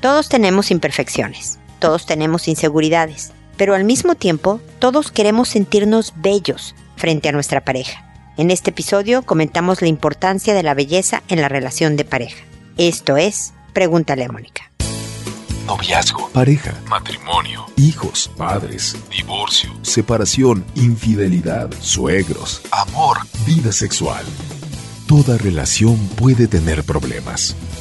Todos tenemos imperfecciones, todos tenemos inseguridades, pero al mismo tiempo todos queremos sentirnos bellos frente a nuestra pareja. En este episodio comentamos la importancia de la belleza en la relación de pareja. Esto es, pregúntale a Mónica. Noviazgo, pareja, matrimonio, hijos, padres, divorcio, separación, infidelidad, suegros, amor, vida sexual. Toda relación puede tener problemas,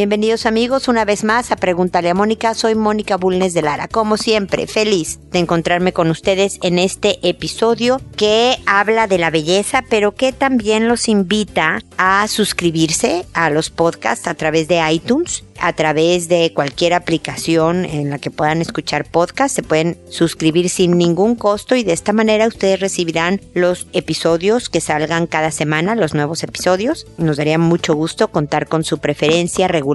Bienvenidos amigos una vez más a Pregúntale a Mónica. Soy Mónica Bulnes de Lara. Como siempre, feliz de encontrarme con ustedes en este episodio que habla de la belleza, pero que también los invita a suscribirse a los podcasts a través de iTunes a través de cualquier aplicación en la que puedan escuchar podcast. Se pueden suscribir sin ningún costo y de esta manera ustedes recibirán los episodios que salgan cada semana, los nuevos episodios. Nos daría mucho gusto contar con su preferencia regular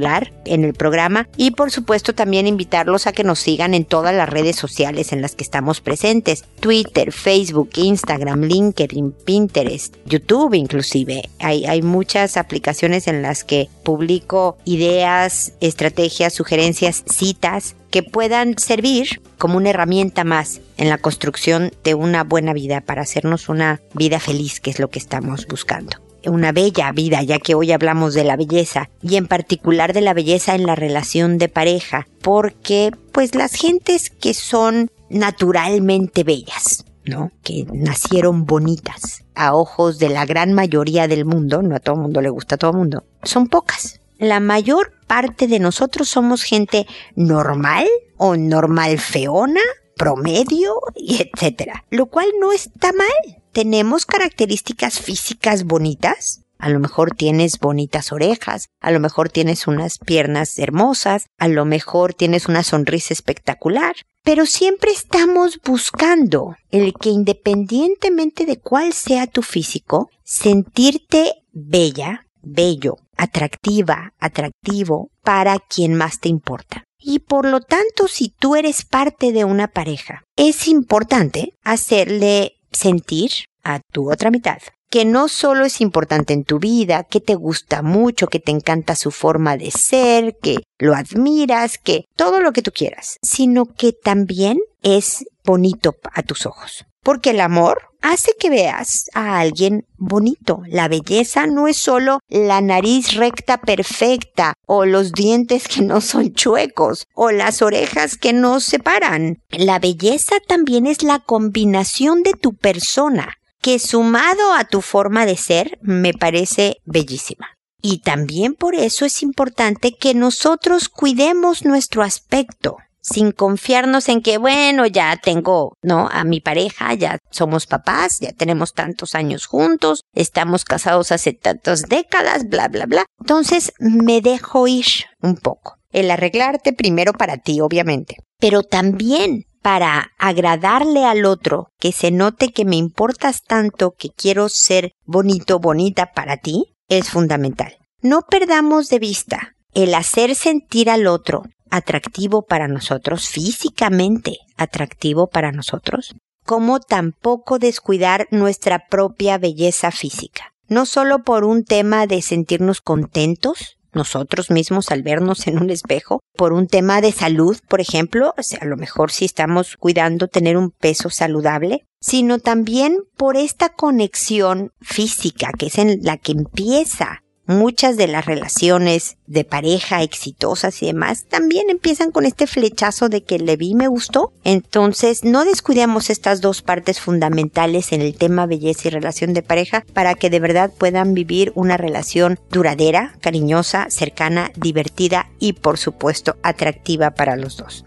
en el programa y por supuesto también invitarlos a que nos sigan en todas las redes sociales en las que estamos presentes. Twitter, Facebook, Instagram, LinkedIn, Pinterest, YouTube inclusive. Hay, hay muchas aplicaciones en las que publico ideas, estrategias, sugerencias, citas que puedan servir como una herramienta más en la construcción de una buena vida para hacernos una vida feliz, que es lo que estamos buscando. Una bella vida, ya que hoy hablamos de la belleza y en particular de la belleza en la relación de pareja, porque pues las gentes que son naturalmente bellas, ¿no? Que nacieron bonitas a ojos de la gran mayoría del mundo, no a todo mundo le gusta a todo mundo, son pocas la mayor parte de nosotros somos gente normal o normal feona, promedio, y etcétera. Lo cual no está mal. Tenemos características físicas bonitas. A lo mejor tienes bonitas orejas, a lo mejor tienes unas piernas hermosas, a lo mejor tienes una sonrisa espectacular, pero siempre estamos buscando el que independientemente de cuál sea tu físico, sentirte bella, bello, atractiva, atractivo para quien más te importa. Y por lo tanto, si tú eres parte de una pareja, es importante hacerle sentir a tu otra mitad que no solo es importante en tu vida, que te gusta mucho, que te encanta su forma de ser, que lo admiras, que todo lo que tú quieras, sino que también es bonito a tus ojos. Porque el amor hace que veas a alguien bonito. La belleza no es solo la nariz recta perfecta o los dientes que no son chuecos o las orejas que no se paran. La belleza también es la combinación de tu persona, que sumado a tu forma de ser me parece bellísima. Y también por eso es importante que nosotros cuidemos nuestro aspecto sin confiarnos en que, bueno, ya tengo, ¿no? A mi pareja, ya somos papás, ya tenemos tantos años juntos, estamos casados hace tantas décadas, bla, bla, bla. Entonces me dejo ir un poco. El arreglarte primero para ti, obviamente, pero también para agradarle al otro, que se note que me importas tanto, que quiero ser bonito, bonita para ti, es fundamental. No perdamos de vista el hacer sentir al otro atractivo para nosotros, físicamente atractivo para nosotros, como tampoco descuidar nuestra propia belleza física. No solo por un tema de sentirnos contentos, nosotros mismos al vernos en un espejo, por un tema de salud, por ejemplo, o sea, a lo mejor si estamos cuidando tener un peso saludable, sino también por esta conexión física que es en la que empieza muchas de las relaciones de pareja exitosas y demás también empiezan con este flechazo de que le vi me gustó. Entonces no descuidemos estas dos partes fundamentales en el tema belleza y relación de pareja para que de verdad puedan vivir una relación duradera, cariñosa, cercana, divertida y por supuesto atractiva para los dos.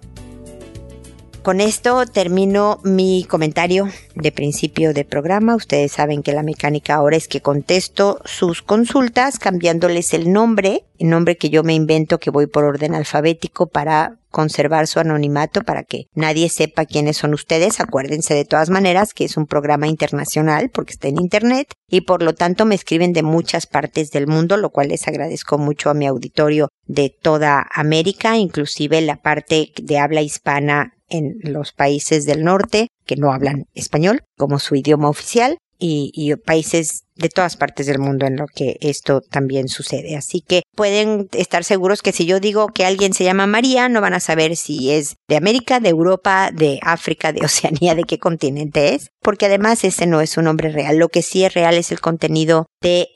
Con esto termino mi comentario de principio de programa. Ustedes saben que la mecánica ahora es que contesto sus consultas cambiándoles el nombre, el nombre que yo me invento que voy por orden alfabético para conservar su anonimato para que nadie sepa quiénes son ustedes. Acuérdense de todas maneras que es un programa internacional porque está en Internet y por lo tanto me escriben de muchas partes del mundo, lo cual les agradezco mucho a mi auditorio de toda América, inclusive la parte de habla hispana en los países del norte que no hablan español como su idioma oficial y, y países de todas partes del mundo en lo que esto también sucede. Así que pueden estar seguros que si yo digo que alguien se llama María, no van a saber si es de América, de Europa, de África, de Oceanía, de qué continente es, porque además ese no es un nombre real. Lo que sí es real es el contenido de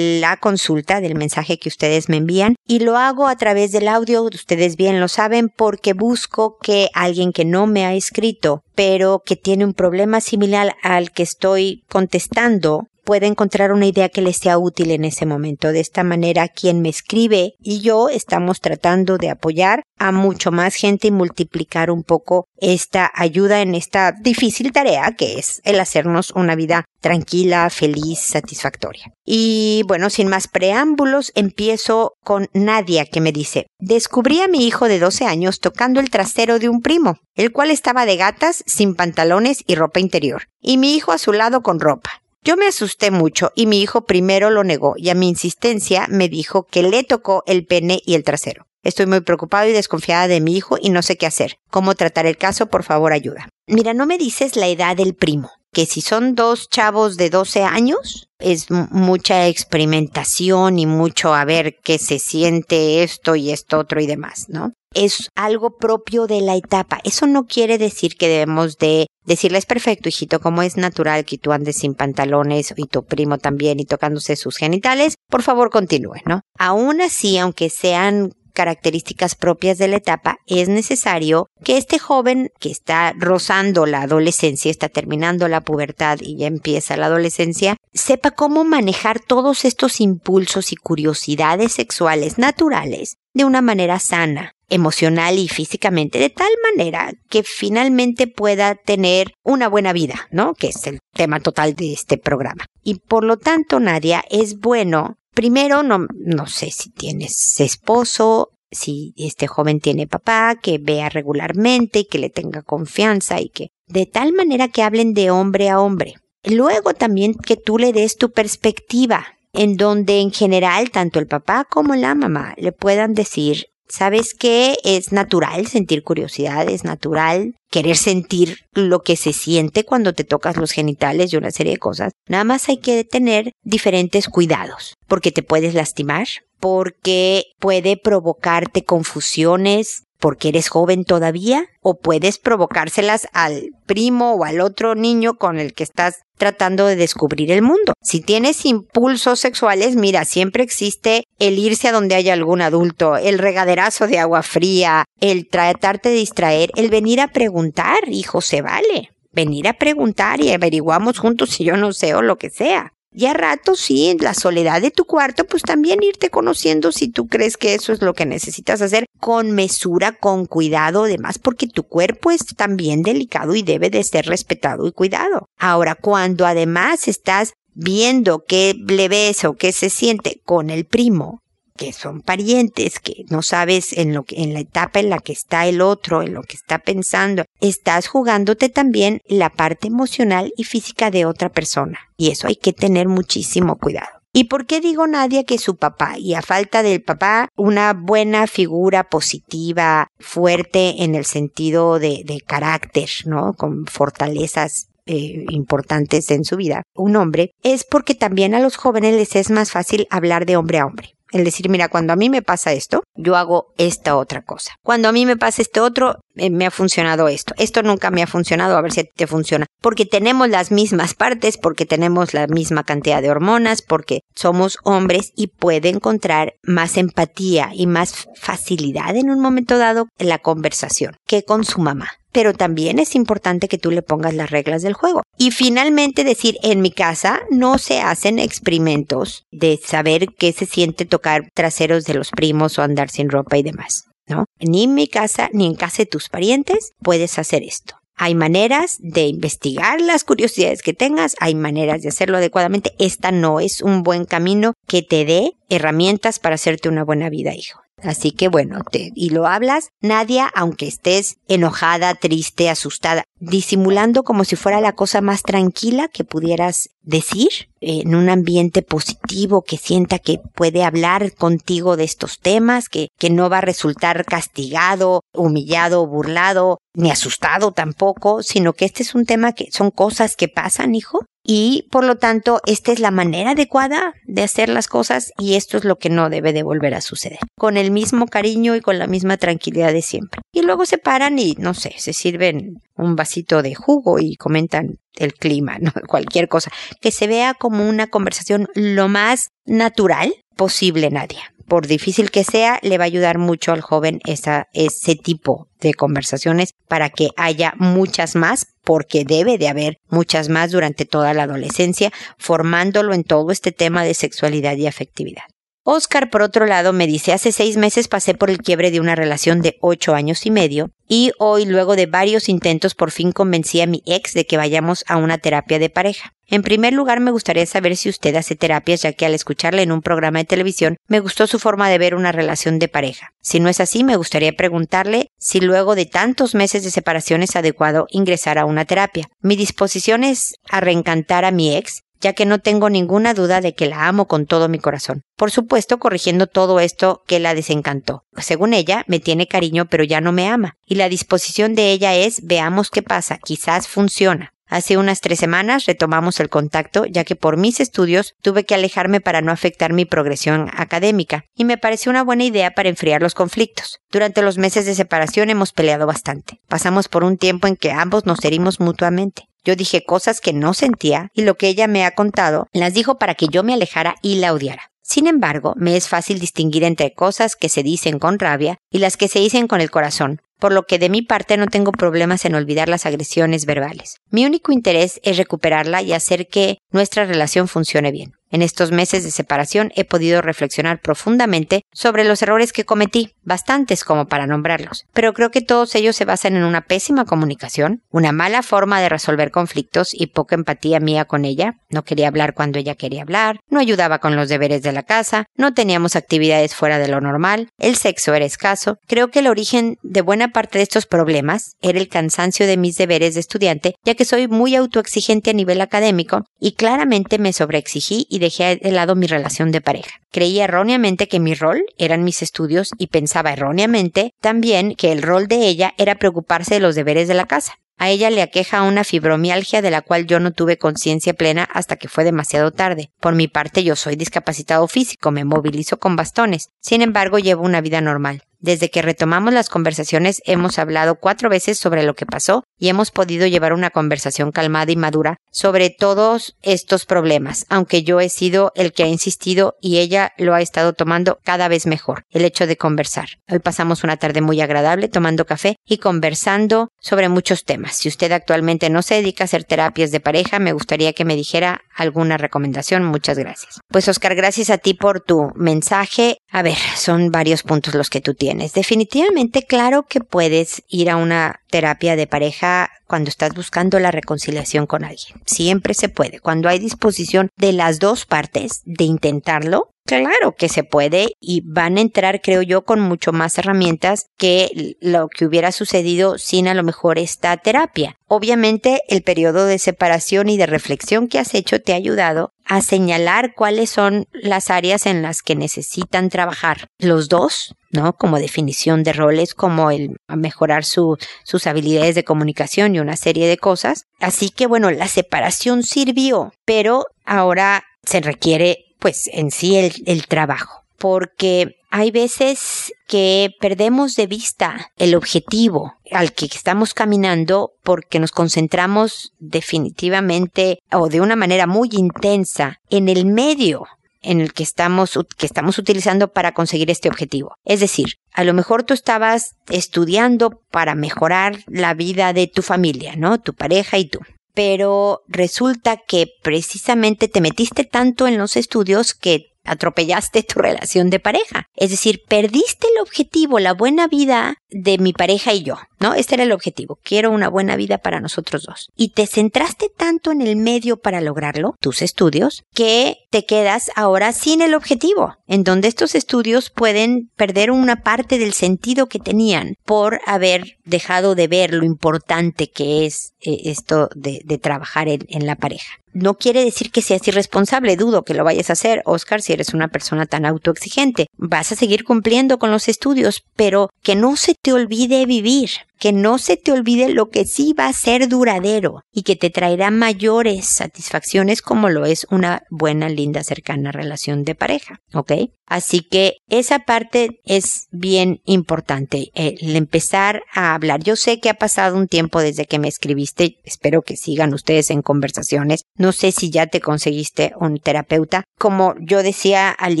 la consulta, del mensaje que ustedes me envían, y lo hago a través del audio, ustedes bien lo saben, porque busco que alguien que no me ha escrito, pero que tiene un problema similar al que estoy contestando, puede encontrar una idea que le sea útil en ese momento. De esta manera, quien me escribe y yo estamos tratando de apoyar a mucho más gente y multiplicar un poco esta ayuda en esta difícil tarea que es el hacernos una vida tranquila, feliz, satisfactoria. Y bueno, sin más preámbulos, empiezo con Nadia que me dice, descubrí a mi hijo de 12 años tocando el trasero de un primo, el cual estaba de gatas, sin pantalones y ropa interior, y mi hijo a su lado con ropa. Yo me asusté mucho y mi hijo primero lo negó y a mi insistencia me dijo que le tocó el pene y el trasero. Estoy muy preocupado y desconfiada de mi hijo y no sé qué hacer. ¿Cómo tratar el caso? Por favor, ayuda. Mira, no me dices la edad del primo. Que si son dos chavos de 12 años, es mucha experimentación y mucho a ver qué se siente esto y esto otro y demás, ¿no? Es algo propio de la etapa. Eso no quiere decir que debemos de decirles perfecto, hijito, como es natural que tú andes sin pantalones y tu primo también y tocándose sus genitales, por favor continúe, ¿no? Aún así, aunque sean características propias de la etapa, es necesario que este joven que está rozando la adolescencia, está terminando la pubertad y ya empieza la adolescencia, sepa cómo manejar todos estos impulsos y curiosidades sexuales naturales de una manera sana, emocional y físicamente, de tal manera que finalmente pueda tener una buena vida, ¿no? Que es el tema total de este programa. Y por lo tanto, Nadia, es bueno Primero, no, no sé si tienes esposo, si este joven tiene papá, que vea regularmente que le tenga confianza y que de tal manera que hablen de hombre a hombre. Luego también que tú le des tu perspectiva, en donde en general tanto el papá como la mamá le puedan decir ¿Sabes que es natural sentir curiosidad? Es natural querer sentir lo que se siente cuando te tocas los genitales y una serie de cosas. Nada más hay que tener diferentes cuidados, porque te puedes lastimar, porque puede provocarte confusiones, porque eres joven todavía, o puedes provocárselas al primo o al otro niño con el que estás tratando de descubrir el mundo. Si tienes impulsos sexuales, mira, siempre existe el irse a donde haya algún adulto, el regaderazo de agua fría, el tratarte de distraer, el venir a preguntar, hijo, se vale. Venir a preguntar y averiguamos juntos si yo no sé o lo que sea. Y a rato, sí, en la soledad de tu cuarto, pues también irte conociendo si tú crees que eso es lo que necesitas hacer con mesura, con cuidado, además, porque tu cuerpo es también delicado y debe de ser respetado y cuidado. Ahora, cuando además estás viendo qué le o qué se siente con el primo, que son parientes, que no sabes en lo que, en la etapa en la que está el otro, en lo que está pensando, estás jugándote también la parte emocional y física de otra persona. Y eso hay que tener muchísimo cuidado. ¿Y por qué digo Nadia que su papá? Y a falta del papá, una buena figura positiva, fuerte en el sentido de, de carácter, ¿no? Con fortalezas eh, importantes en su vida, un hombre, es porque también a los jóvenes les es más fácil hablar de hombre a hombre. El decir, mira, cuando a mí me pasa esto, yo hago esta otra cosa. Cuando a mí me pasa este otro, eh, me ha funcionado esto. Esto nunca me ha funcionado, a ver si te funciona. Porque tenemos las mismas partes, porque tenemos la misma cantidad de hormonas, porque somos hombres y puede encontrar más empatía y más facilidad en un momento dado en la conversación que con su mamá pero también es importante que tú le pongas las reglas del juego. Y finalmente decir, en mi casa no se hacen experimentos de saber qué se siente tocar traseros de los primos o andar sin ropa y demás. ¿no? Ni en mi casa ni en casa de tus parientes puedes hacer esto. Hay maneras de investigar las curiosidades que tengas, hay maneras de hacerlo adecuadamente. Esta no es un buen camino que te dé herramientas para hacerte una buena vida, hijo. Así que bueno, te, y lo hablas, Nadia, aunque estés enojada, triste, asustada, disimulando como si fuera la cosa más tranquila que pudieras decir, en un ambiente positivo, que sienta que puede hablar contigo de estos temas, que, que no va a resultar castigado, humillado, burlado, ni asustado tampoco, sino que este es un tema que son cosas que pasan, hijo, y por lo tanto esta es la manera adecuada de hacer las cosas y esto es lo que no debe de volver a suceder. Con el mismo cariño y con la misma tranquilidad de siempre. Y luego se paran y no sé, se sirven un vasito de jugo y comentan el clima, ¿no? cualquier cosa. Que se vea como una conversación lo más natural posible, Nadia por difícil que sea, le va a ayudar mucho al joven esa, ese tipo de conversaciones para que haya muchas más, porque debe de haber muchas más durante toda la adolescencia, formándolo en todo este tema de sexualidad y afectividad. Oscar, por otro lado, me dice, hace seis meses pasé por el quiebre de una relación de ocho años y medio y hoy, luego de varios intentos, por fin convencí a mi ex de que vayamos a una terapia de pareja. En primer lugar, me gustaría saber si usted hace terapias, ya que al escucharle en un programa de televisión me gustó su forma de ver una relación de pareja. Si no es así, me gustaría preguntarle si luego de tantos meses de separación es adecuado ingresar a una terapia. Mi disposición es a reencantar a mi ex, ya que no tengo ninguna duda de que la amo con todo mi corazón. Por supuesto, corrigiendo todo esto que la desencantó. Según ella, me tiene cariño pero ya no me ama. Y la disposición de ella es veamos qué pasa, quizás funciona. Hace unas tres semanas retomamos el contacto ya que por mis estudios tuve que alejarme para no afectar mi progresión académica y me pareció una buena idea para enfriar los conflictos. Durante los meses de separación hemos peleado bastante. Pasamos por un tiempo en que ambos nos herimos mutuamente. Yo dije cosas que no sentía y lo que ella me ha contado las dijo para que yo me alejara y la odiara. Sin embargo, me es fácil distinguir entre cosas que se dicen con rabia y las que se dicen con el corazón, por lo que de mi parte no tengo problemas en olvidar las agresiones verbales. Mi único interés es recuperarla y hacer que nuestra relación funcione bien. En estos meses de separación he podido reflexionar profundamente sobre los errores que cometí, bastantes como para nombrarlos, pero creo que todos ellos se basan en una pésima comunicación, una mala forma de resolver conflictos y poca empatía mía con ella, no quería hablar cuando ella quería hablar, no ayudaba con los deberes de la casa, no teníamos actividades fuera de lo normal, el sexo era escaso. Creo que el origen de buena parte de estos problemas era el cansancio de mis deberes de estudiante, ya que soy muy autoexigente a nivel académico y claramente me sobreexigí y dejé de lado mi relación de pareja. Creía erróneamente que mi rol eran mis estudios y pensaba erróneamente también que el rol de ella era preocuparse de los deberes de la casa. A ella le aqueja una fibromialgia de la cual yo no tuve conciencia plena hasta que fue demasiado tarde. Por mi parte yo soy discapacitado físico, me movilizo con bastones. Sin embargo, llevo una vida normal. Desde que retomamos las conversaciones hemos hablado cuatro veces sobre lo que pasó y hemos podido llevar una conversación calmada y madura sobre todos estos problemas, aunque yo he sido el que ha insistido y ella lo ha estado tomando cada vez mejor, el hecho de conversar. Hoy pasamos una tarde muy agradable tomando café y conversando sobre muchos temas. Si usted actualmente no se dedica a hacer terapias de pareja, me gustaría que me dijera alguna recomendación. Muchas gracias. Pues Oscar, gracias a ti por tu mensaje. A ver, son varios puntos los que tú tienes Definitivamente, claro que puedes ir a una terapia de pareja cuando estás buscando la reconciliación con alguien. Siempre se puede. Cuando hay disposición de las dos partes de intentarlo, claro que se puede y van a entrar, creo yo, con mucho más herramientas que lo que hubiera sucedido sin a lo mejor esta terapia. Obviamente, el periodo de separación y de reflexión que has hecho te ha ayudado a señalar cuáles son las áreas en las que necesitan trabajar los dos, ¿no? Como definición de roles, como el mejorar sus habilidades de comunicación y una serie de cosas. Así que bueno, la separación sirvió, pero ahora se requiere pues en sí el, el trabajo, porque hay veces que perdemos de vista el objetivo al que estamos caminando porque nos concentramos definitivamente o de una manera muy intensa en el medio en el que estamos, que estamos utilizando para conseguir este objetivo. Es decir, a lo mejor tú estabas estudiando para mejorar la vida de tu familia, ¿no? Tu pareja y tú. Pero resulta que precisamente te metiste tanto en los estudios que atropellaste tu relación de pareja. Es decir, perdiste el objetivo, la buena vida de mi pareja y yo, ¿no? Este era el objetivo. Quiero una buena vida para nosotros dos. Y te centraste tanto en el medio para lograrlo, tus estudios, que te quedas ahora sin el objetivo, en donde estos estudios pueden perder una parte del sentido que tenían por haber dejado de ver lo importante que es eh, esto de, trabajar en la pareja no quiere decir que seas irresponsable, dudo que lo vayas a hacer, Oscar, si eres una persona tan autoexigente. Vas a seguir cumpliendo con los estudios, pero que no se te olvide vivir que no se te olvide lo que sí va a ser duradero y que te traerá mayores satisfacciones como lo es una buena, linda, cercana relación de pareja, ¿ok? Así que esa parte es bien importante, el empezar a hablar. Yo sé que ha pasado un tiempo desde que me escribiste, espero que sigan ustedes en conversaciones. No sé si ya te conseguiste un terapeuta. Como yo decía al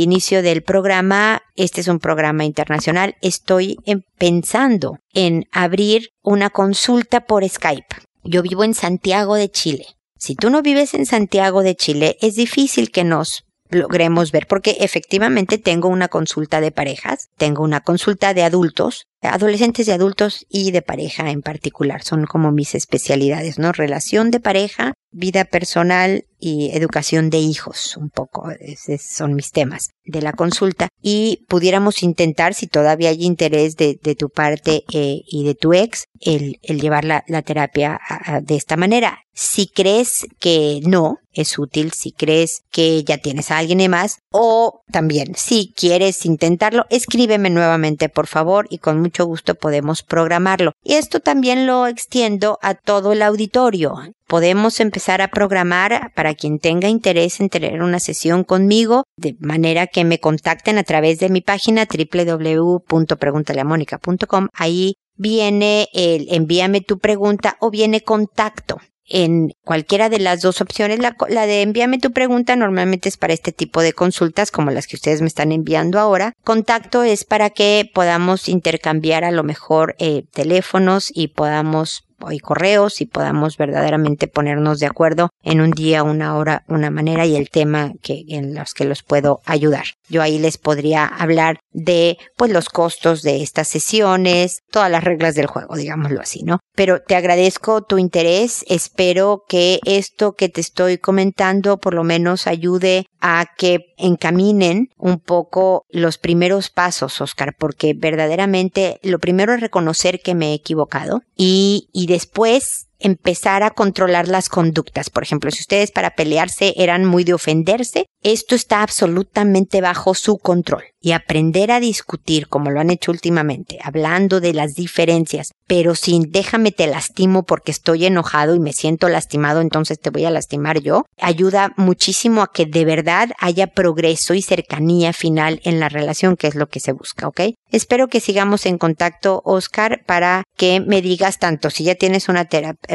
inicio del programa, este es un programa internacional, estoy pensando en abrir una consulta por Skype. Yo vivo en Santiago de Chile. Si tú no vives en Santiago de Chile, es difícil que nos logremos ver, porque efectivamente tengo una consulta de parejas, tengo una consulta de adultos, adolescentes y adultos y de pareja en particular, son como mis especialidades, ¿no? Relación de pareja, vida personal y educación de hijos, un poco, esos son mis temas de la consulta. Y pudiéramos intentar, si todavía hay interés de, tu parte eh, y de tu ex, el, llevar la, terapia de esta manera. Si crees que no es útil, si crees que ya tienes a alguien más, o también si quieres intentarlo, escríbeme nuevamente por favor y con mucho gusto podemos programarlo. Y esto también lo extiendo a todo el auditorio podemos empezar a programar para quien tenga interés en tener una sesión conmigo, de manera que me contacten a través de mi página www.preguntaleamónica.com. Ahí viene el envíame tu pregunta o viene contacto en cualquiera de las dos opciones. La, de envíame tu pregunta normalmente es para este tipo de consultas como las que ustedes me están enviando ahora. Contacto es para que podamos intercambiar a lo mejor eh, teléfonos y podamos y correos y podamos verdaderamente ponernos de acuerdo en un día, una hora, una manera y el tema que, en los que los puedo ayudar. Yo ahí les podría hablar de pues los costos de estas sesiones, todas las reglas del juego, digámoslo así, ¿no? Pero te agradezco tu interés, espero que esto que te estoy comentando por lo menos ayude a que encaminen un poco los primeros pasos, Oscar, porque verdaderamente lo primero es reconocer que me he equivocado y, y después empezar a controlar las conductas. Por ejemplo, si ustedes para pelearse eran muy de ofenderse, esto está absolutamente bajo su control. Y aprender a discutir, como lo han hecho últimamente, hablando de las diferencias, pero sin déjame te lastimo porque estoy enojado y me siento lastimado, entonces te voy a lastimar yo, ayuda muchísimo a que de verdad haya progreso y cercanía final en la relación, que es lo que se busca, ¿ok? Espero que sigamos en contacto, Oscar, para que me digas tanto si ya tienes una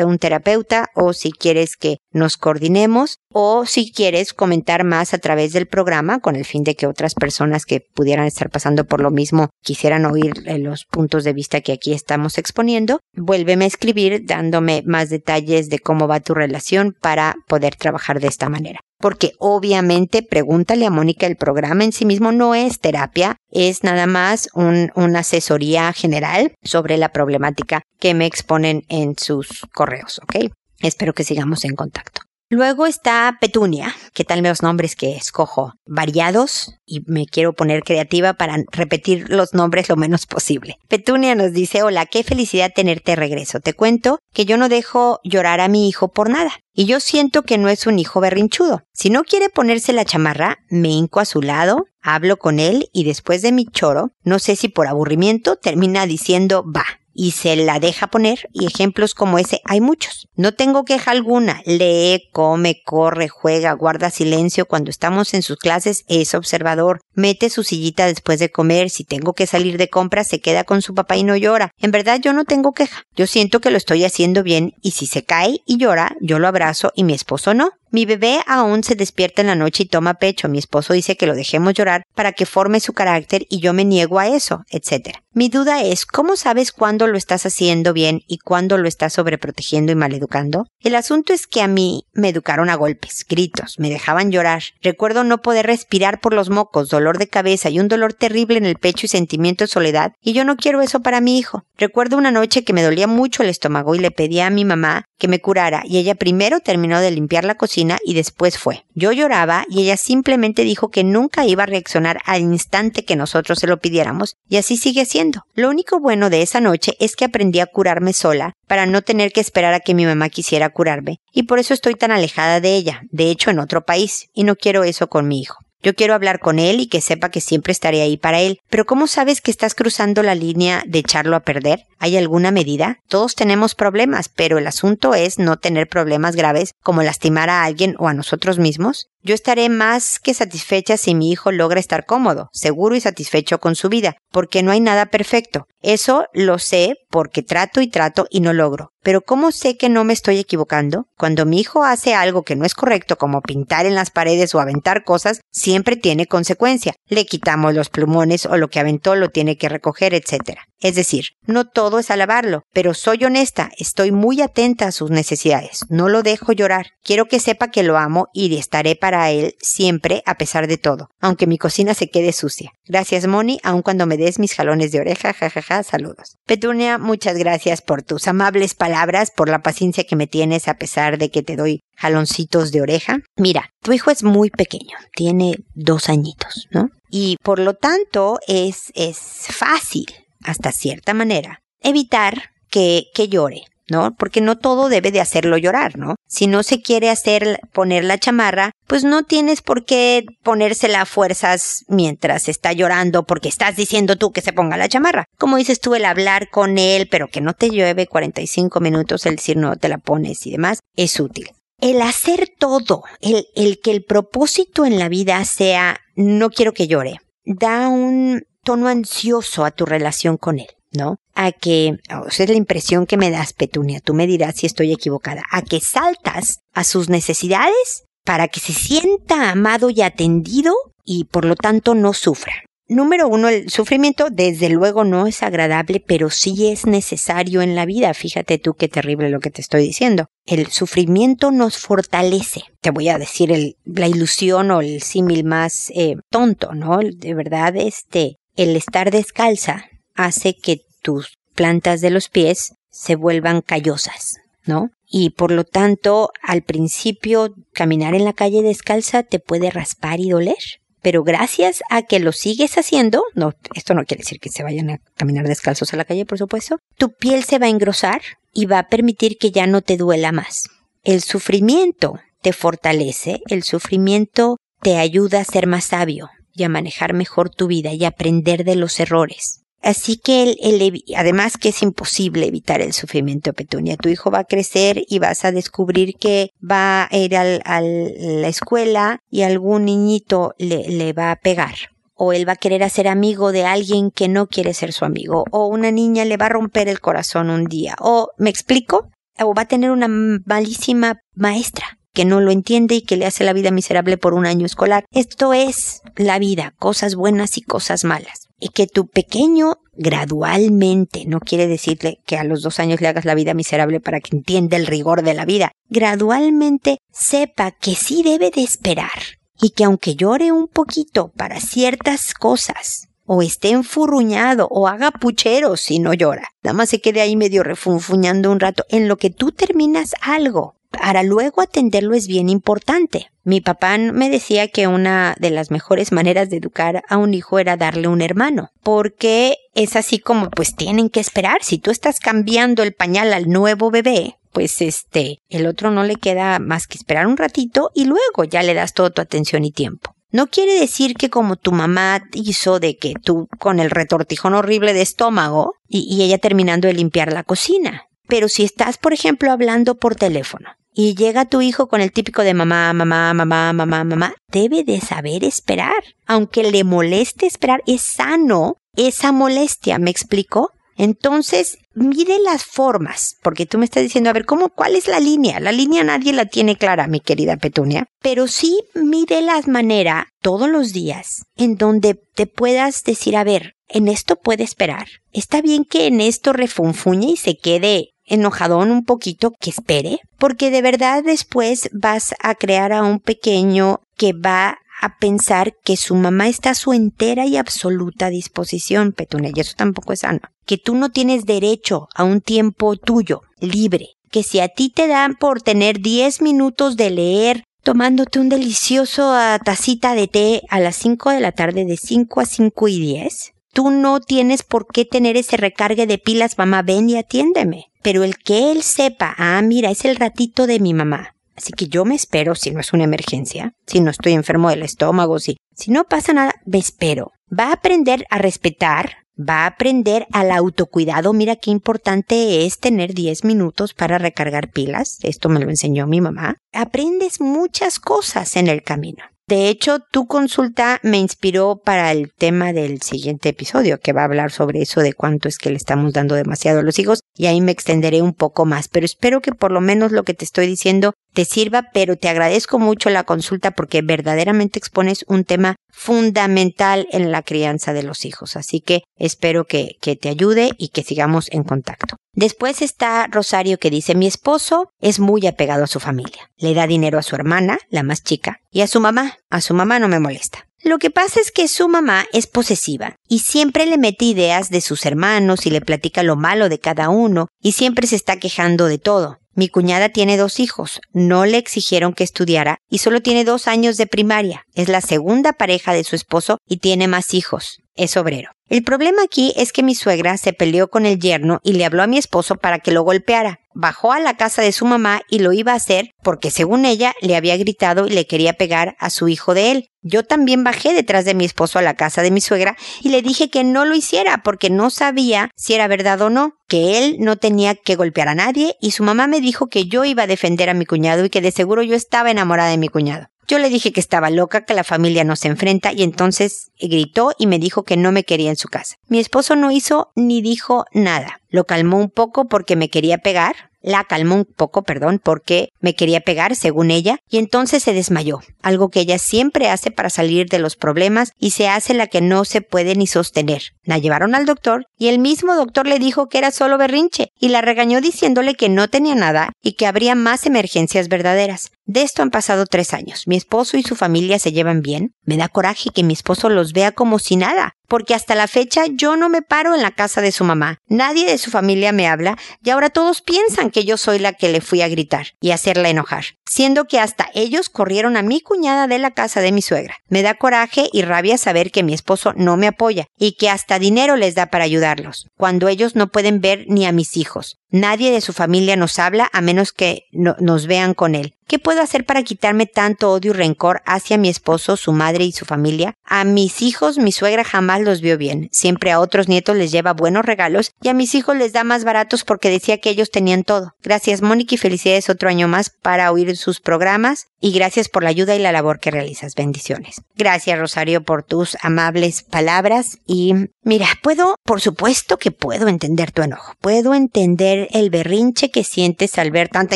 un terapeuta o si quieres que nos coordinemos o si quieres comentar más a través del programa con el fin de que otras personas que pudieran estar pasando por lo mismo quisieran oír eh, los puntos de vista que aquí estamos exponiendo, vuélveme a escribir dándome más detalles de cómo va tu relación para poder trabajar de esta manera. Porque obviamente, pregúntale a Mónica, el programa en sí mismo no es terapia, es nada más una asesoría general sobre la problemática que me exponen en sus correos, ¿ok? Espero que sigamos en contacto. Luego está Petunia, que tal los nombres que escojo variados y me quiero poner creativa para repetir los nombres lo menos posible. Petunia nos dice, hola, qué felicidad tenerte regreso. Te cuento que yo no dejo llorar a mi hijo por nada. Y yo siento que no es un hijo berrinchudo. Si no quiere ponerse la chamarra, me hinco a su lado, hablo con él y después de mi choro, no sé si por aburrimiento, termina diciendo va y se la deja poner y ejemplos como ese hay muchos. No tengo queja alguna. Lee, come, corre, juega, guarda silencio cuando estamos en sus clases, es observador, mete su sillita después de comer, si tengo que salir de compras se queda con su papá y no llora. En verdad yo no tengo queja. Yo siento que lo estoy haciendo bien y si se cae y llora, yo lo abrazo y mi esposo no. Mi bebé aún se despierta en la noche y toma pecho. Mi esposo dice que lo dejemos llorar para que forme su carácter y yo me niego a eso, etc. Mi duda es, ¿cómo sabes cuándo lo estás haciendo bien y cuándo lo estás sobreprotegiendo y maleducando? El asunto es que a mí me educaron a golpes, gritos, me dejaban llorar. Recuerdo no poder respirar por los mocos, dolor de cabeza y un dolor terrible en el pecho y sentimiento de soledad, y yo no quiero eso para mi hijo. Recuerdo una noche que me dolía mucho el estómago y le pedí a mi mamá que me curara, y ella primero terminó de limpiar la cocina y después fue. Yo lloraba y ella simplemente dijo que nunca iba a reaccionar al instante que nosotros se lo pidiéramos, y así sigue siendo lo único bueno de esa noche es que aprendí a curarme sola para no tener que esperar a que mi mamá quisiera curarme, y por eso estoy tan alejada de ella, de hecho en otro país, y no quiero eso con mi hijo. Yo quiero hablar con él y que sepa que siempre estaré ahí para él. Pero ¿cómo sabes que estás cruzando la línea de echarlo a perder? ¿Hay alguna medida? Todos tenemos problemas, pero el asunto es no tener problemas graves como lastimar a alguien o a nosotros mismos. Yo estaré más que satisfecha si mi hijo logra estar cómodo, seguro y satisfecho con su vida, porque no hay nada perfecto. Eso lo sé porque trato y trato y no logro. Pero ¿cómo sé que no me estoy equivocando? Cuando mi hijo hace algo que no es correcto, como pintar en las paredes o aventar cosas, siempre tiene consecuencia. Le quitamos los plumones o lo que aventó lo tiene que recoger, etc. Es decir, no todo es alabarlo, pero soy honesta, estoy muy atenta a sus necesidades, no lo dejo llorar. Quiero que sepa que lo amo y estaré para él siempre a pesar de todo, aunque mi cocina se quede sucia. Gracias, Moni, aun cuando me des mis jalones de oreja, jajaja, saludos. Petunia, muchas gracias por tus amables palabras, por la paciencia que me tienes a pesar de que te doy jaloncitos de oreja. Mira, tu hijo es muy pequeño, tiene dos añitos, ¿no? Y por lo tanto es, es fácil hasta cierta manera, evitar que, que llore. ¿no? Porque no todo debe de hacerlo llorar, ¿no? Si no se quiere hacer poner la chamarra, pues no tienes por qué ponérsela a fuerzas mientras está llorando porque estás diciendo tú que se ponga la chamarra. Como dices tú, el hablar con él, pero que no te llueve 45 minutos, el decir no te la pones y demás, es útil. El hacer todo, el, el que el propósito en la vida sea no quiero que llore, da un, tono ansioso a tu relación con él, ¿no? A que, o sea, es la impresión que me das, Petunia, tú me dirás si estoy equivocada, a que saltas a sus necesidades para que se sienta amado y atendido y por lo tanto no sufra. Número uno, el sufrimiento desde luego no es agradable, pero sí es necesario en la vida. Fíjate tú qué terrible lo que te estoy diciendo. El sufrimiento nos fortalece. Te voy a decir la ilusión o el símil más eh, tonto, ¿no? De verdad, este, el estar descalza hace que tus plantas de los pies se vuelvan callosas, ¿no? Y por lo tanto, al principio, caminar en la calle descalza te puede raspar y doler. Pero gracias a que lo sigues haciendo, no, esto no quiere decir que se vayan a caminar descalzos a la calle, por supuesto, tu piel se va a engrosar y va a permitir que ya no te duela más. El sufrimiento te fortalece, el sufrimiento te ayuda a ser más sabio, y a manejar mejor tu vida y aprender de los errores. Así que el, además que es imposible evitar el sufrimiento, Petunia. Tu hijo va a crecer y vas a descubrir que va a ir al, a la escuela y algún niñito le, le va a pegar. O él va a querer hacer amigo de alguien que no quiere ser su amigo. O una niña le va a romper el corazón un día. O, ¿me explico? O va a tener una malísima maestra que no lo entiende y que le hace la vida miserable por un año escolar. Esto es la vida, cosas buenas y cosas malas. Y que tu pequeño gradualmente, no quiere decirle que a los dos años le hagas la vida miserable para que entienda el rigor de la vida, gradualmente sepa que sí debe de esperar y que aunque llore un poquito para ciertas cosas, o esté enfurruñado o haga pucheros si no llora. Nada más se quede ahí medio refunfuñando un rato en lo que tú terminas algo para luego atenderlo es bien importante. Mi papá me decía que una de las mejores maneras de educar a un hijo era darle un hermano, porque es así como pues tienen que esperar. Si tú estás cambiando el pañal al nuevo bebé, pues este, el otro no le queda más que esperar un ratito y luego ya le das toda tu atención y tiempo. No quiere decir que como tu mamá hizo de que tú con el retortijón horrible de estómago y, y ella terminando de limpiar la cocina. Pero si estás, por ejemplo, hablando por teléfono y llega tu hijo con el típico de mamá, mamá, mamá, mamá, mamá, debe de saber esperar. Aunque le moleste esperar, es sano esa molestia, ¿me explico? Entonces, mide las formas, porque tú me estás diciendo, a ver, ¿cómo, cuál es la línea? La línea nadie la tiene clara, mi querida Petunia, pero sí mide las manera todos los días en donde te puedas decir, a ver, en esto puede esperar. Está bien que en esto refunfuñe y se quede enojadón un poquito que espere, porque de verdad después vas a crear a un pequeño que va a pensar que su mamá está a su entera y absoluta disposición, Petunia, y eso tampoco es sano. Que tú no tienes derecho a un tiempo tuyo, libre. Que si a ti te dan por tener 10 minutos de leer tomándote un delicioso ah, tacita de té a las 5 de la tarde de 5 a 5 y 10, tú no tienes por qué tener ese recargue de pilas, mamá, ven y atiéndeme. Pero el que él sepa, ah, mira, es el ratito de mi mamá. Así que yo me espero si no es una emergencia, si no estoy enfermo del estómago, si, si no pasa nada, me espero. Va a aprender a respetar, va a aprender al autocuidado. Mira qué importante es tener 10 minutos para recargar pilas. Esto me lo enseñó mi mamá. Aprendes muchas cosas en el camino. De hecho, tu consulta me inspiró para el tema del siguiente episodio, que va a hablar sobre eso de cuánto es que le estamos dando demasiado a los hijos, y ahí me extenderé un poco más, pero espero que por lo menos lo que te estoy diciendo te sirva, pero te agradezco mucho la consulta porque verdaderamente expones un tema fundamental en la crianza de los hijos. Así que espero que, que te ayude y que sigamos en contacto. Después está Rosario que dice mi esposo es muy apegado a su familia. Le da dinero a su hermana, la más chica, y a su mamá. A su mamá no me molesta. Lo que pasa es que su mamá es posesiva y siempre le mete ideas de sus hermanos y le platica lo malo de cada uno y siempre se está quejando de todo. Mi cuñada tiene dos hijos, no le exigieron que estudiara y solo tiene dos años de primaria. Es la segunda pareja de su esposo y tiene más hijos. Es obrero. El problema aquí es que mi suegra se peleó con el yerno y le habló a mi esposo para que lo golpeara. Bajó a la casa de su mamá y lo iba a hacer porque según ella le había gritado y le quería pegar a su hijo de él. Yo también bajé detrás de mi esposo a la casa de mi suegra y le dije que no lo hiciera porque no sabía si era verdad o no, que él no tenía que golpear a nadie y su mamá me dijo que yo iba a defender a mi cuñado y que de seguro yo estaba enamorada de mi cuñado. Yo le dije que estaba loca, que la familia no se enfrenta y entonces gritó y me dijo que no me quería en su casa. Mi esposo no hizo ni dijo nada. Lo calmó un poco porque me quería pegar, la calmó un poco, perdón, porque me quería pegar, según ella, y entonces se desmayó, algo que ella siempre hace para salir de los problemas y se hace la que no se puede ni sostener. La llevaron al doctor y el mismo doctor le dijo que era solo berrinche y la regañó diciéndole que no tenía nada y que habría más emergencias verdaderas. De esto han pasado tres años. Mi esposo y su familia se llevan bien. Me da coraje que mi esposo los vea como si nada porque hasta la fecha yo no me paro en la casa de su mamá, nadie de su familia me habla y ahora todos piensan que yo soy la que le fui a gritar y hacerla enojar, siendo que hasta ellos corrieron a mi cuñada de la casa de mi suegra. Me da coraje y rabia saber que mi esposo no me apoya y que hasta dinero les da para ayudarlos, cuando ellos no pueden ver ni a mis hijos. Nadie de su familia nos habla a menos que nos vean con él. ¿Qué puedo hacer para quitarme tanto odio y rencor hacia mi esposo, su madre y su familia? A mis hijos mi suegra jamás los vio bien. Siempre a otros nietos les lleva buenos regalos y a mis hijos les da más baratos porque decía que ellos tenían todo. Gracias Mónica y felicidades otro año más para oír sus programas y gracias por la ayuda y la labor que realizas. Bendiciones. Gracias Rosario por tus amables palabras y mira, puedo, por supuesto que puedo entender tu enojo. Puedo entender el berrinche que sientes al ver tanta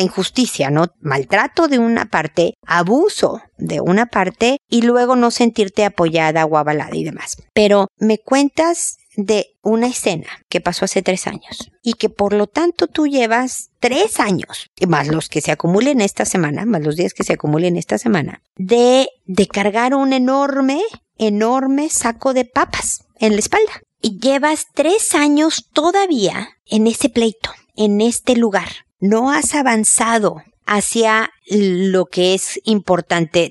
injusticia, ¿no? Maltrato de una parte, abuso de una parte y luego no sentirte apoyada o avalada y demás. Pero me cuentas de una escena que pasó hace tres años y que por lo tanto tú llevas tres años, más los que se acumulen esta semana, más los días que se acumulen esta semana, de, de cargar un enorme, enorme saco de papas en la espalda. Y llevas tres años todavía en ese pleito, en este lugar. No has avanzado hacia lo que es importante.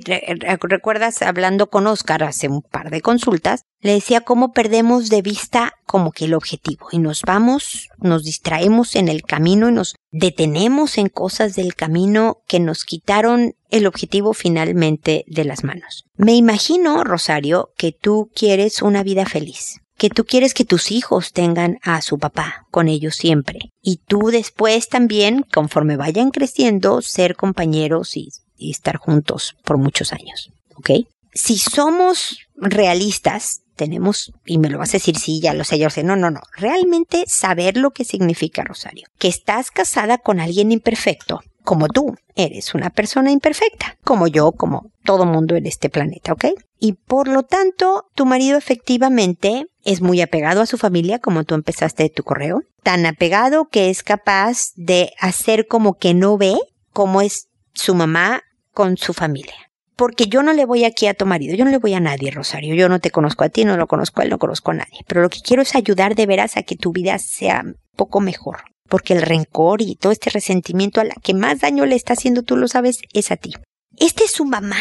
¿Recuerdas hablando con Oscar hace un par de consultas? Le decía cómo perdemos de vista como que el objetivo y nos vamos, nos distraemos en el camino y nos detenemos en cosas del camino que nos quitaron el objetivo finalmente de las manos. Me imagino, Rosario, que tú quieres una vida feliz que tú quieres que tus hijos tengan a su papá con ellos siempre. Y tú después también, conforme vayan creciendo, ser compañeros y, estar juntos por muchos años. ¿Ok? Si somos realistas, tenemos, y me lo vas a decir, sí, ya lo sé, ya lo sé. No, no, no. Realmente saber lo que significa, Rosario. Que estás casada con alguien imperfecto, como tú. Eres una persona imperfecta, como yo, como todo mundo en este planeta, ¿ok? Y por lo tanto, tu marido efectivamente es muy apegado a su familia, como tú empezaste tu correo. Tan apegado que es capaz de hacer como que no ve cómo es su mamá con su familia porque yo no le voy aquí a tu marido, yo no le voy a nadie, Rosario, yo no te conozco a ti, no lo conozco a él, no conozco a nadie, pero lo que quiero es ayudar de veras a que tu vida sea un poco mejor, porque el rencor y todo este resentimiento a la que más daño le está haciendo, tú lo sabes, es a ti. Esta es su mamá.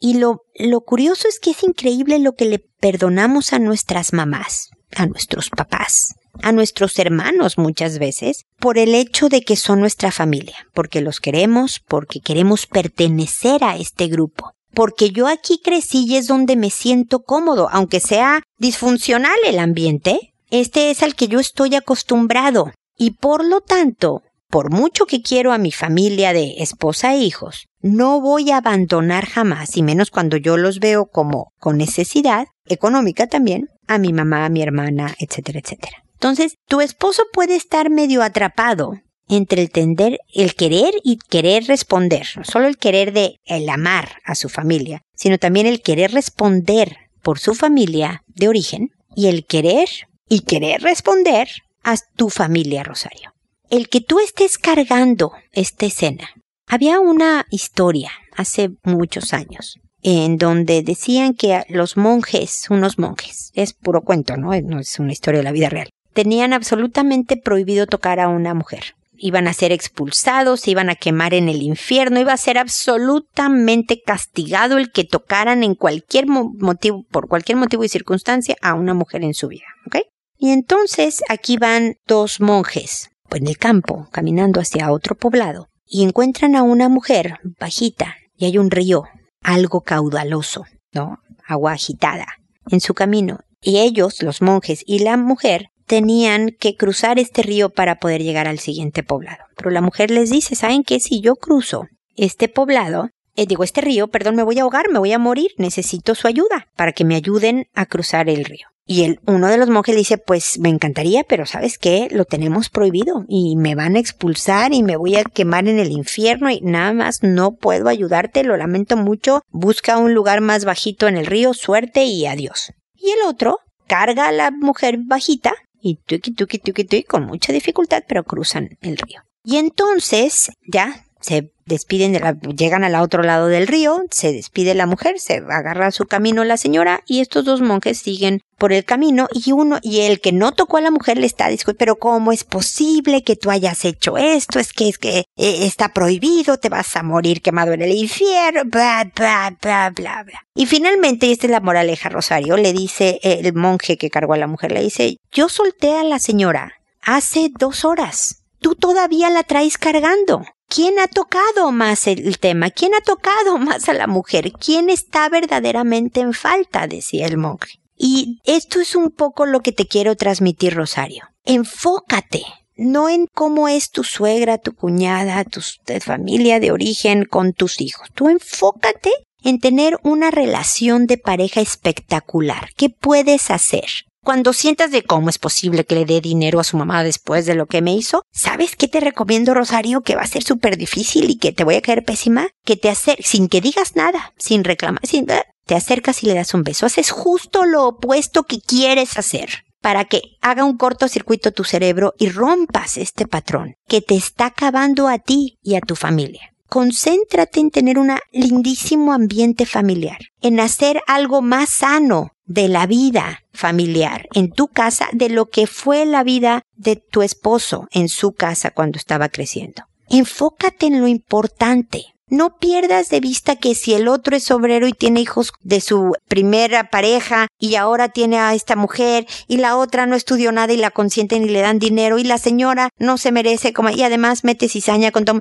Y lo, lo curioso es que es increíble lo que le perdonamos a nuestras mamás, a nuestros papás, a nuestros hermanos muchas veces por el hecho de que son nuestra familia, porque los queremos, porque queremos pertenecer a este grupo porque yo aquí crecí y es donde me siento cómodo, aunque sea disfuncional el ambiente, este es al que yo estoy acostumbrado. Y por lo tanto, por mucho que quiero a mi familia de esposa e hijos, no voy a abandonar jamás, y menos cuando yo los veo como con necesidad, económica también, a mi mamá, a mi hermana, etcétera, etcétera. Entonces, tu esposo puede estar medio atrapado entre el tender, el querer y querer responder, no solo el querer de el amar a su familia, sino también el querer responder por su familia de origen y el querer y querer responder a tu familia, Rosario. El que tú estés cargando esta escena. Había una historia hace muchos años en donde decían que los monjes, unos monjes, es puro cuento, ¿no? No es una historia de la vida real, tenían absolutamente prohibido tocar a una mujer iban a ser expulsados, se iban a quemar en el infierno, iba a ser absolutamente castigado el que tocaran en cualquier motivo, por cualquier motivo y circunstancia a una mujer en su vida, ¿ok? Y entonces aquí van dos monjes en el campo, caminando hacia otro poblado, y encuentran a una mujer bajita, y hay un río, algo caudaloso, ¿no? Agua agitada, en su camino. Y ellos, los monjes y la mujer, tenían que cruzar este río para poder llegar al siguiente poblado. Pero la mujer les dice, ¿saben qué? Si yo cruzo este poblado, eh, digo, este río, perdón, me voy a ahogar, me voy a morir, necesito su ayuda para que me ayuden a cruzar el río. Y el, uno de los monjes dice, pues me encantaría, pero ¿sabes qué? Lo tenemos prohibido y me van a expulsar y me voy a quemar en el infierno y nada más no puedo ayudarte, lo lamento mucho, busca un lugar más bajito en el río, suerte y adiós. Y el otro carga a la mujer bajita y tuki tuki tuki tuki con mucha dificultad, pero cruzan el río. Y entonces ya se despiden de la, llegan al otro lado del río, se despide la mujer, se agarra su camino la señora y estos dos monjes siguen por el camino y uno y el que no tocó a la mujer le está discutiendo, pero cómo es posible que tú hayas hecho esto, es que es que eh, está prohibido, te vas a morir quemado en el infierno, bla bla bla bla bla. Y finalmente, y esta es la moraleja Rosario, le dice el monje que cargó a la mujer, le dice, yo solté a la señora hace dos horas. Tú todavía la traes cargando. ¿Quién ha tocado más el tema? ¿Quién ha tocado más a la mujer? ¿Quién está verdaderamente en falta? decía el monje. Y esto es un poco lo que te quiero transmitir, Rosario. Enfócate, no en cómo es tu suegra, tu cuñada, tu familia de origen con tus hijos. Tú enfócate en tener una relación de pareja espectacular. ¿Qué puedes hacer? Cuando sientas de cómo es posible que le dé dinero a su mamá después de lo que me hizo, ¿sabes qué te recomiendo, Rosario? Que va a ser súper difícil y que te voy a caer pésima. Que te acerques, sin que digas nada, sin reclamar, sin, te acercas y le das un beso. Haces justo lo opuesto que quieres hacer para que haga un cortocircuito tu cerebro y rompas este patrón que te está acabando a ti y a tu familia. Concéntrate en tener un lindísimo ambiente familiar, en hacer algo más sano de la vida familiar en tu casa de lo que fue la vida de tu esposo en su casa cuando estaba creciendo. Enfócate en lo importante. No pierdas de vista que si el otro es obrero y tiene hijos de su primera pareja y ahora tiene a esta mujer y la otra no estudió nada y la consienten y le dan dinero y la señora no se merece como y además mete cizaña con Tom.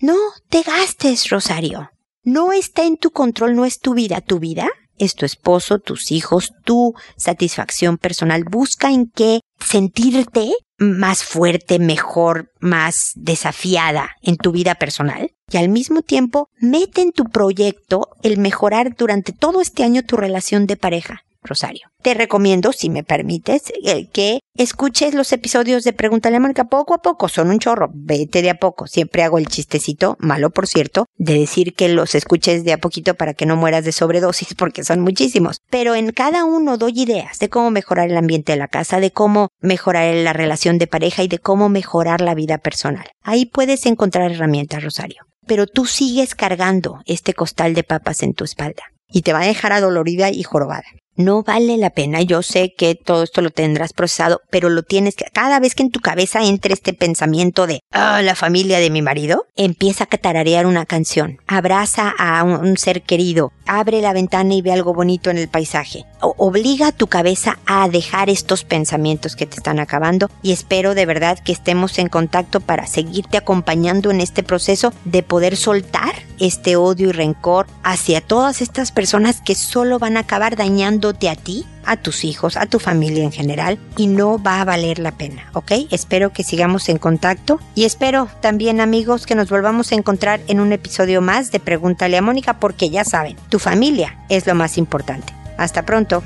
No te gastes, Rosario. No está en tu control, no es tu vida. Tu vida es tu esposo, tus hijos, tu satisfacción personal. Busca en qué sentirte más fuerte, mejor, más desafiada en tu vida personal. Y al mismo tiempo, mete en tu proyecto el mejorar durante todo este año tu relación de pareja. Rosario. Te recomiendo, si me permites, que escuches los episodios de Pregúntale a Mónica poco a poco, son un chorro, vete de a poco. Siempre hago el chistecito, malo por cierto, de decir que los escuches de a poquito para que no mueras de sobredosis, porque son muchísimos. Pero en cada uno doy ideas de cómo mejorar el ambiente de la casa, de cómo mejorar la relación de pareja y de cómo mejorar la vida personal. Ahí puedes encontrar herramientas, Rosario. Pero tú sigues cargando este costal de papas en tu espalda y te va a dejar adolorida y jorobada no vale la pena. Yo sé que todo esto lo tendrás procesado, pero lo tienes que, cada vez que en tu cabeza entre este pensamiento de, ah, la familia de mi marido, empieza a catararear una canción. Abraza a un, ser querido. Abre la ventana y ve algo bonito en el paisaje. obliga a tu cabeza a dejar estos pensamientos que te están acabando y espero de verdad que estemos en contacto para seguirte acompañando en este proceso de poder soltar este odio y rencor hacia todas estas personas que solo van a acabar dañando a ti, a tus hijos, a tu familia en general y no va a valer la pena, ¿ok? Espero que sigamos en contacto y espero también amigos que nos volvamos a encontrar en un episodio más de Pregúntale a Mónica porque ya saben, tu familia es lo más importante. Hasta pronto.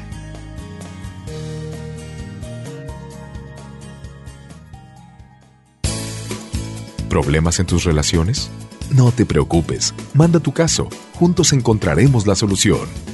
¿Problemas en tus relaciones? No te preocupes, manda tu caso, juntos encontraremos la solución